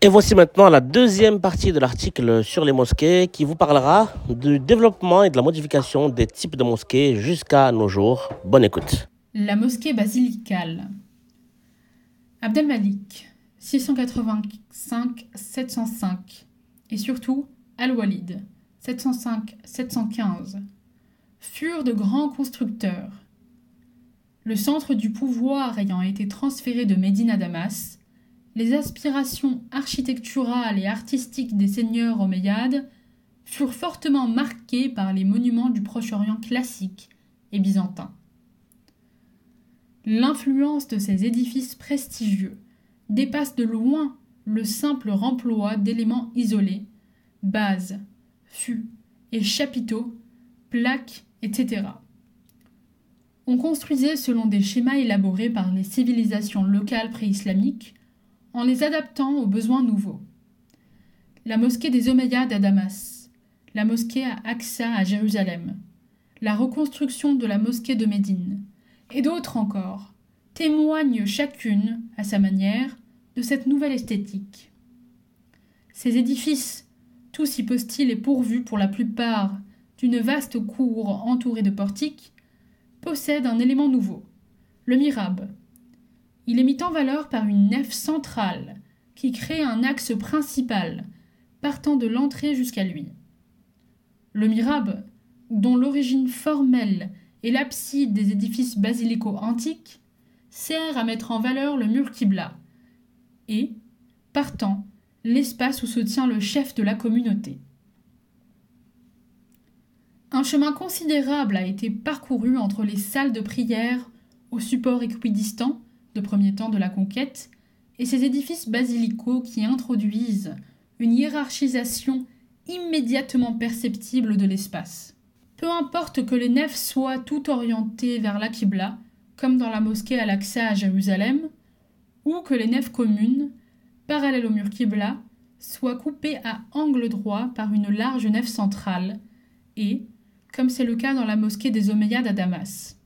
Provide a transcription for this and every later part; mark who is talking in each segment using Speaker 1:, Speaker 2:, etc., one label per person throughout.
Speaker 1: Et voici maintenant la deuxième partie de l'article sur les mosquées qui vous parlera du développement et de la modification des types de mosquées jusqu'à nos jours. Bonne écoute.
Speaker 2: La mosquée basilicale. Abdelmalik, 685-705, et surtout Al-Walid, 705-715, furent de grands constructeurs. Le centre du pouvoir ayant été transféré de Médine à Damas, les aspirations architecturales et artistiques des seigneurs omeyyades furent fortement marquées par les monuments du Proche-Orient classique et byzantin. L'influence de ces édifices prestigieux dépasse de loin le simple remploi d'éléments isolés, bases, fûts et chapiteaux, plaques, etc. On construisait selon des schémas élaborés par les civilisations locales préislamiques en les adaptant aux besoins nouveaux. La mosquée des Omeyyades à Damas, la mosquée à Aqsa à Jérusalem, la reconstruction de la mosquée de Médine, et d'autres encore, témoignent chacune, à sa manière, de cette nouvelle esthétique. Ces édifices, tous hypostyles et pourvus pour la plupart d'une vaste cour entourée de portiques, possèdent un élément nouveau, le mirabe. Il est mis en valeur par une nef centrale qui crée un axe principal partant de l'entrée jusqu'à lui. Le mirabe, dont l'origine formelle est l'abside des édifices basilicaux antiques, sert à mettre en valeur le mur Qibla et, partant, l'espace où se tient le chef de la communauté. Un chemin considérable a été parcouru entre les salles de prière au support équidistant, de premier temps de la conquête, et ces édifices basilicaux qui introduisent une hiérarchisation immédiatement perceptible de l'espace. Peu importe que les nefs soient tout orientées vers la Qibla, comme dans la mosquée Al-Aqsa à Jérusalem, ou que les nefs communes, parallèles au mur Qibla, soient coupées à angle droit par une large nef centrale, et, comme c'est le cas dans la mosquée des Omeyyades à Damas.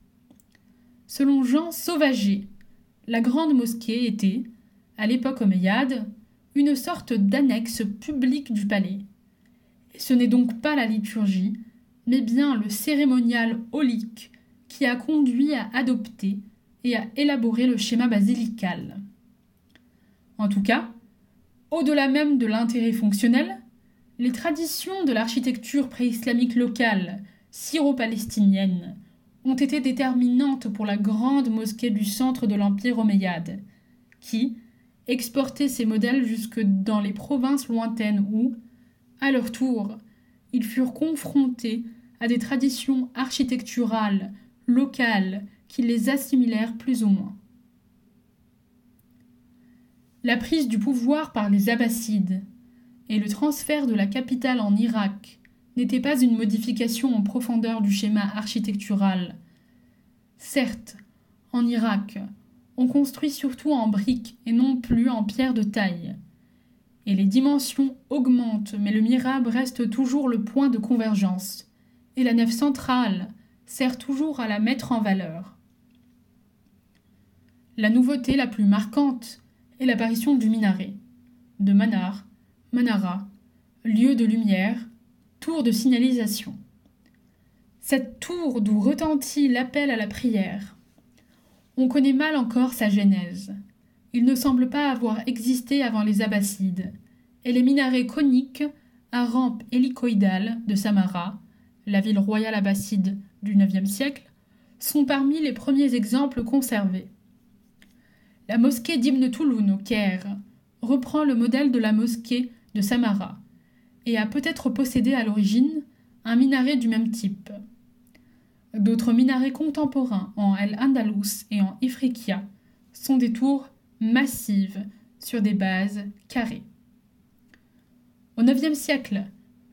Speaker 2: Selon Jean Sauvager, la grande mosquée était, à l'époque omeyyade, une sorte d'annexe publique du palais. Ce n'est donc pas la liturgie, mais bien le cérémonial holique qui a conduit à adopter et à élaborer le schéma basilical. En tout cas, au-delà même de l'intérêt fonctionnel, les traditions de l'architecture préislamique locale, syro-palestinienne, ont été déterminantes pour la grande mosquée du centre de l'Empire omeyyade, qui exportait ses modèles jusque dans les provinces lointaines où, à leur tour, ils furent confrontés à des traditions architecturales locales qui les assimilèrent plus ou moins. La prise du pouvoir par les Abbassides et le transfert de la capitale en Irak n'étaient pas une modification en profondeur du schéma architectural. Certes, en Irak, on construit surtout en briques et non plus en pierre de taille et les dimensions augmentent, mais le mirabe reste toujours le point de convergence, et la nef centrale sert toujours à la mettre en valeur. La nouveauté la plus marquante est l'apparition du minaret, de manar, manara, lieu de lumière, tour de signalisation. Cette tour d'où retentit l'appel à la prière. On connaît mal encore sa genèse il ne semble pas avoir existé avant les Abbassides, et les minarets coniques à rampe hélicoïdale de Samara, la ville royale abbasside du IXe siècle, sont parmi les premiers exemples conservés. La mosquée d'Ibn Touloun au Caire reprend le modèle de la mosquée de Samara et a peut-être possédé à l'origine un minaret du même type. D'autres minarets contemporains en El-Andalus et en Ifriqiya sont des tours massive sur des bases carrées. Au IXe siècle,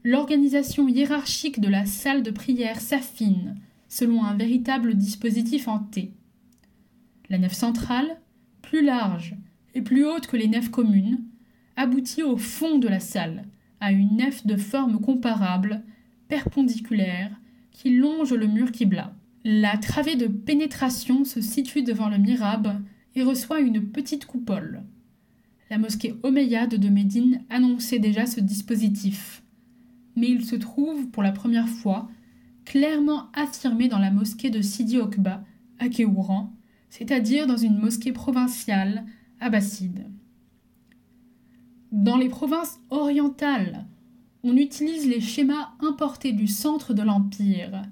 Speaker 2: l'organisation hiérarchique de la salle de prière s'affine selon un véritable dispositif en T. La nef centrale, plus large et plus haute que les nefs communes, aboutit au fond de la salle, à une nef de forme comparable, perpendiculaire, qui longe le mur Qibla. La travée de pénétration se situe devant le mirabe et reçoit une petite coupole. la mosquée omeyyade de Médine annonçait déjà ce dispositif. Mais il se trouve, pour la première fois, clairement affirmé dans la mosquée de Sidi Okba, à Kéouran, c'est-à-dire dans une mosquée provinciale abbasside. Dans les provinces orientales, on utilise les schémas importés du centre de l'Empire,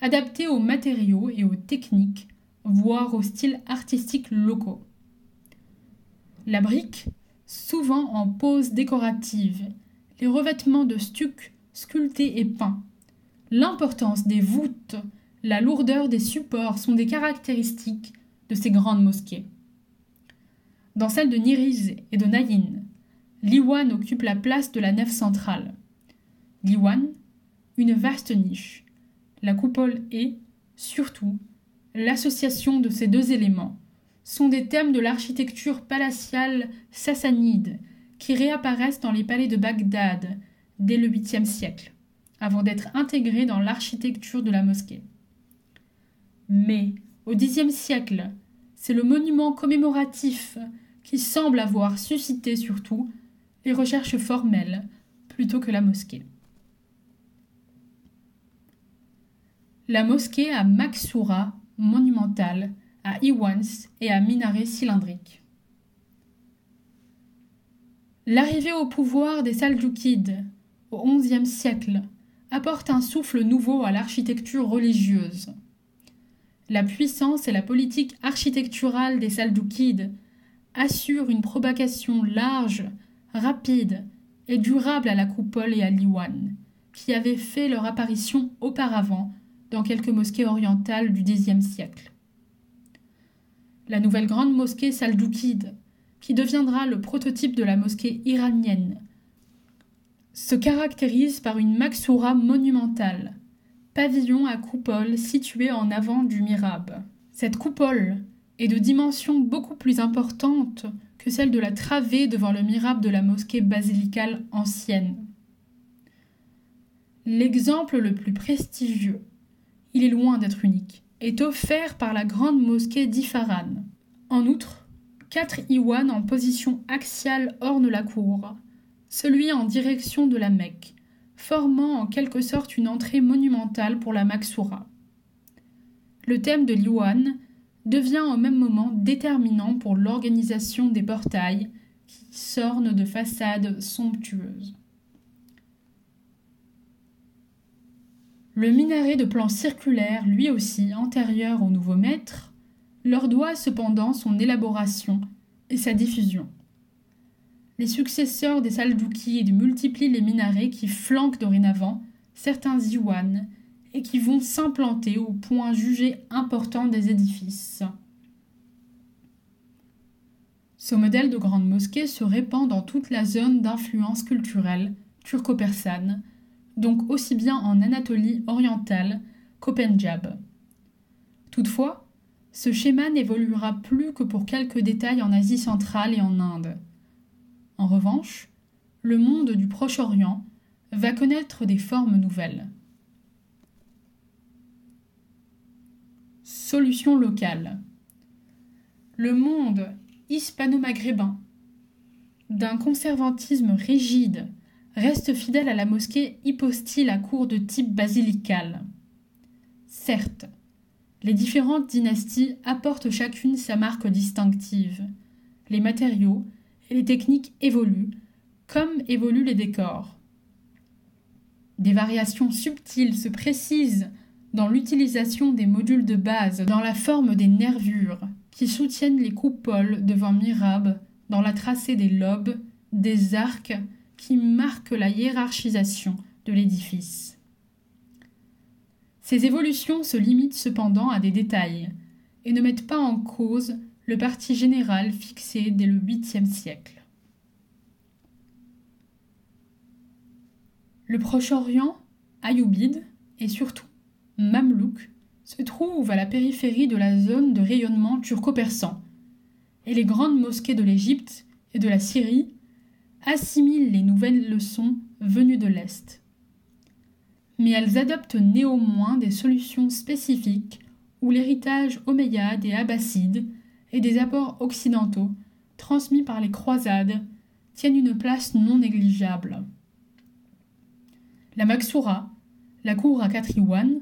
Speaker 2: adaptés aux matériaux et aux techniques, voire aux styles artistiques locaux. La brique, souvent en pose décorative, les revêtements de stuc sculptés et peints, l'importance des voûtes, la lourdeur des supports sont des caractéristiques de ces grandes mosquées. Dans celle de Niriz et de Nayin, l'iwan occupe la place de la nef centrale. L'iwan, une vaste niche. La coupole et, surtout, l'association de ces deux éléments sont des thèmes de l'architecture palatiale sassanide qui réapparaissent dans les palais de Bagdad dès le 8e siècle, avant d'être intégrés dans l'architecture de la mosquée. Mais, au Xe siècle, c'est le monument commémoratif qui semble avoir suscité surtout les recherches formelles plutôt que la mosquée. La mosquée à Maksoura, monumentale, à Iwans et à minaret cylindrique. L'arrivée au pouvoir des Seljoukides au XIe siècle apporte un souffle nouveau à l'architecture religieuse. La puissance et la politique architecturale des Seljoukides assurent une propagation large, rapide et durable à la coupole et à l'iwan, qui avaient fait leur apparition auparavant dans quelques mosquées orientales du Xe siècle. La nouvelle grande mosquée saldoukide, qui deviendra le prototype de la mosquée iranienne, se caractérise par une maxoura monumentale, pavillon à coupole situé en avant du mirab. Cette coupole est de dimension beaucoup plus importante celle de la travée devant le mirab de la mosquée basilicale ancienne. L'exemple le plus prestigieux il est loin d'être unique, est offert par la grande mosquée d'Ifaran. En outre, quatre iwan en position axiale ornent la cour, celui en direction de la Mecque, formant en quelque sorte une entrée monumentale pour la Maksoura. Le thème de l'iwan devient au même moment déterminant pour l'organisation des portails qui s'ornent de façades somptueuses. Le minaret de plan circulaire, lui aussi antérieur au nouveau maître, leur doit cependant son élaboration et sa diffusion. Les successeurs des Saldoukides multiplient les minarets qui flanquent dorénavant certains iwan et qui vont s'implanter au point jugé important des édifices. Ce modèle de grande mosquée se répand dans toute la zone d'influence culturelle turco-persane, donc aussi bien en Anatolie orientale qu'au Pendjab. Toutefois, ce schéma n'évoluera plus que pour quelques détails en Asie centrale et en Inde. En revanche, le monde du Proche-Orient va connaître des formes nouvelles. Solution locale. Le monde hispano-maghrébin, d'un conservantisme rigide reste fidèle à la mosquée hypostyle à cour de type basilical. Certes, les différentes dynasties apportent chacune sa marque distinctive. Les matériaux et les techniques évoluent, comme évoluent les décors. Des variations subtiles se précisent dans l'utilisation des modules de base, dans la forme des nervures qui soutiennent les coupoles devant mirab, dans la tracée des lobes, des arcs qui marque la hiérarchisation de l'édifice. Ces évolutions se limitent cependant à des détails et ne mettent pas en cause le parti général fixé dès le 8e siècle. Le Proche-Orient, Ayoubide et surtout Mamelouk se trouve à la périphérie de la zone de rayonnement turco-persan, et les grandes mosquées de l'Égypte et de la Syrie assimilent les nouvelles leçons venues de l'Est. Mais elles adoptent néanmoins des solutions spécifiques où l'héritage omeyyade et abbasside et des apports occidentaux transmis par les croisades, tiennent une place non négligeable. La Maxoura, la cour à Katriwan,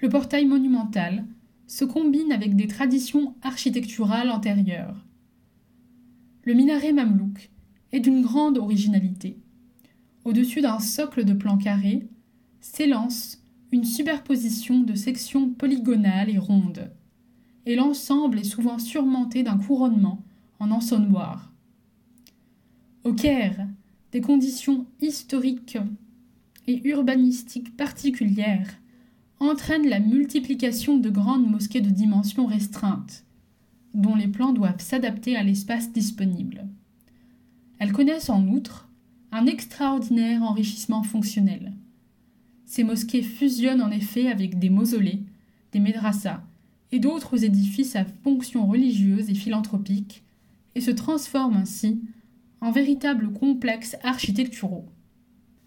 Speaker 2: le portail monumental se combinent avec des traditions architecturales antérieures. Le minaret mamelouk est d'une grande originalité. Au-dessus d'un socle de plan carré s'élance une superposition de sections polygonales et rondes, et l'ensemble est souvent surmonté d'un couronnement en encensoir. Au Caire, des conditions historiques et urbanistiques particulières entraînent la multiplication de grandes mosquées de dimensions restreintes, dont les plans doivent s'adapter à l'espace disponible. Elles connaissent en outre un extraordinaire enrichissement fonctionnel. Ces mosquées fusionnent en effet avec des mausolées, des médrassas et d'autres édifices à fonction religieuse et philanthropique et se transforment ainsi en véritables complexes architecturaux.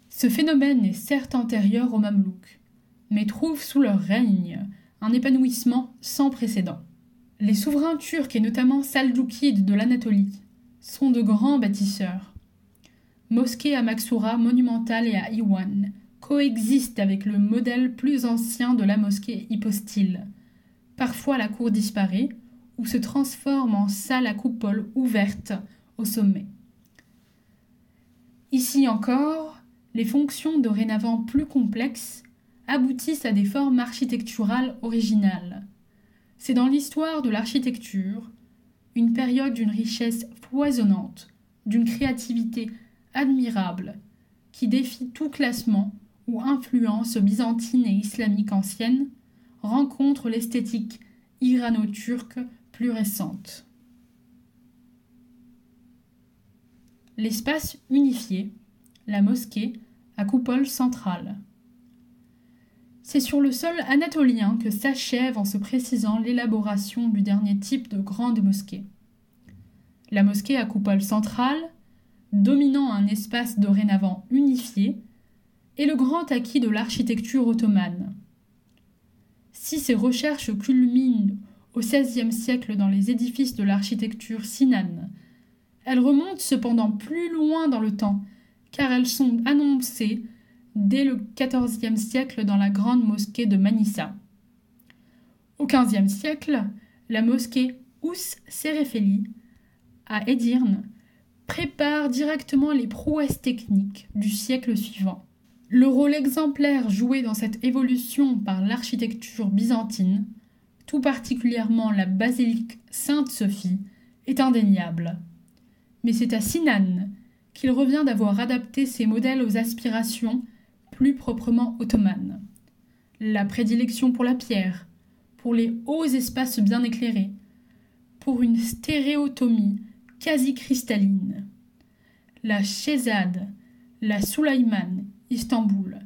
Speaker 2: Ce phénomène est certes antérieur aux Mamelouks, mais trouve sous leur règne un épanouissement sans précédent. Les souverains turcs et notamment Saldoukides de l'Anatolie sont de grands bâtisseurs. Mosquée à Maxoura, monumentale et à Iwan coexistent avec le modèle plus ancien de la mosquée hypostyle. Parfois la cour disparaît ou se transforme en salle à coupole ouverte au sommet. Ici encore, les fonctions dorénavant plus complexes aboutissent à des formes architecturales originales. C'est dans l'histoire de l'architecture une période d'une richesse foisonnante, d'une créativité admirable, qui défie tout classement où influence byzantine et islamique ancienne rencontre l'esthétique irano-turque plus récente. L'espace unifié, la mosquée, à coupole centrale. C'est sur le sol anatolien que s'achève en se précisant l'élaboration du dernier type de grande mosquée. La mosquée à coupole centrale, dominant un espace dorénavant unifié, est le grand acquis de l'architecture ottomane. Si ces recherches culminent au XVIe siècle dans les édifices de l'architecture sinane, elles remontent cependant plus loin dans le temps, car elles sont annoncées dès le XIVe siècle dans la grande mosquée de Manissa. Au XVe siècle, la mosquée Ous Serefeli à Edirne prépare directement les prouesses techniques du siècle suivant. Le rôle exemplaire joué dans cette évolution par l'architecture byzantine, tout particulièrement la basilique Sainte-Sophie, est indéniable. Mais c'est à Sinan qu'il revient d'avoir adapté ses modèles aux aspirations plus proprement ottomanes. La prédilection pour la pierre, pour les hauts espaces bien éclairés, pour une stéréotomie quasi cristalline. La Shezad, la Soulaïman, Istanbul,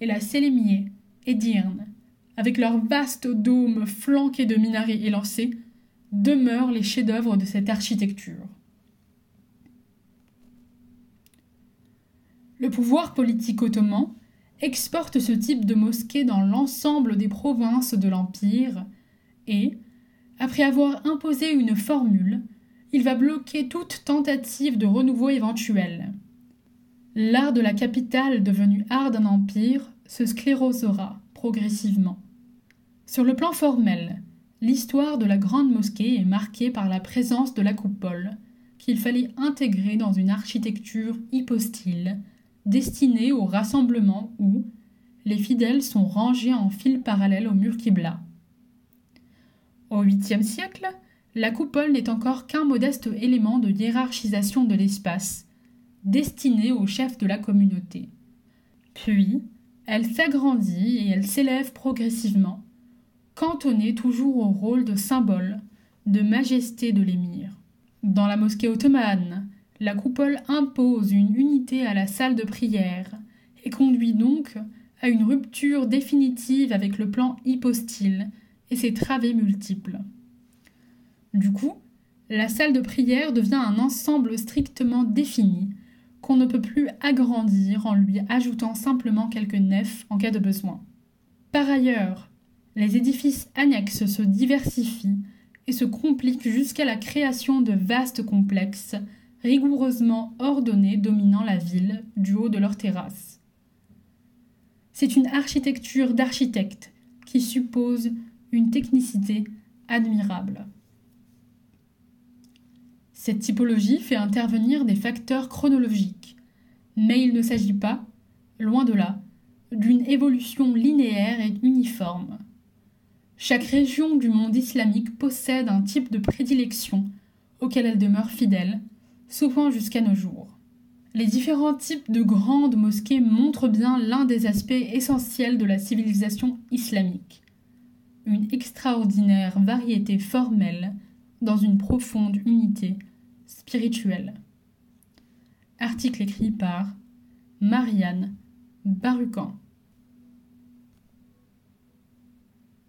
Speaker 2: et la Sélémié, Edirne, avec leurs vastes dômes flanqués de minarets élancés, demeurent les chefs-d'œuvre de cette architecture. Le pouvoir politique ottoman exporte ce type de mosquée dans l'ensemble des provinces de l'Empire et, après avoir imposé une formule, il va bloquer toute tentative de renouveau éventuel. L'art de la capitale devenu art d'un empire se sclérosera progressivement. Sur le plan formel, l'histoire de la grande mosquée est marquée par la présence de la coupole, qu'il fallait intégrer dans une architecture hypostyle, destinée au rassemblement où les fidèles sont rangés en file parallèle au mur Qibla. Au 8e siècle, la coupole n'est encore qu'un modeste élément de hiérarchisation de l'espace, destiné au chef de la communauté. Puis, elle s'agrandit et elle s'élève progressivement, cantonnée toujours au rôle de symbole, de majesté de l'émir. Dans la mosquée ottomane, la coupole impose une unité à la salle de prière et conduit donc à une rupture définitive avec le plan hypostyle et ses travées multiples. Du coup, la salle de prière devient un ensemble strictement défini, qu'on ne peut plus agrandir en lui ajoutant simplement quelques nefs en cas de besoin. Par ailleurs, les édifices annexes se diversifient et se complique jusqu'à la création de vastes complexes rigoureusement ordonnés dominant la ville du haut de leurs terrasses. C'est une architecture d'architecte qui suppose une technicité admirable. Cette typologie fait intervenir des facteurs chronologiques, mais il ne s'agit pas, loin de là, d'une évolution linéaire et uniforme. Chaque région du monde islamique possède un type de prédilection auquel elle demeure fidèle, souvent jusqu'à nos jours. Les différents types de grandes mosquées montrent bien l'un des aspects essentiels de la civilisation islamique. Une extraordinaire variété formelle dans une profonde unité spirituelle. Article écrit par Marianne Barucan.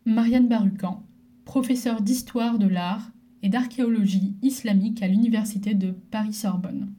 Speaker 2: Marianne Barucan, professeure d'histoire de l'art et d'archéologie islamique à l'Université de Paris-Sorbonne.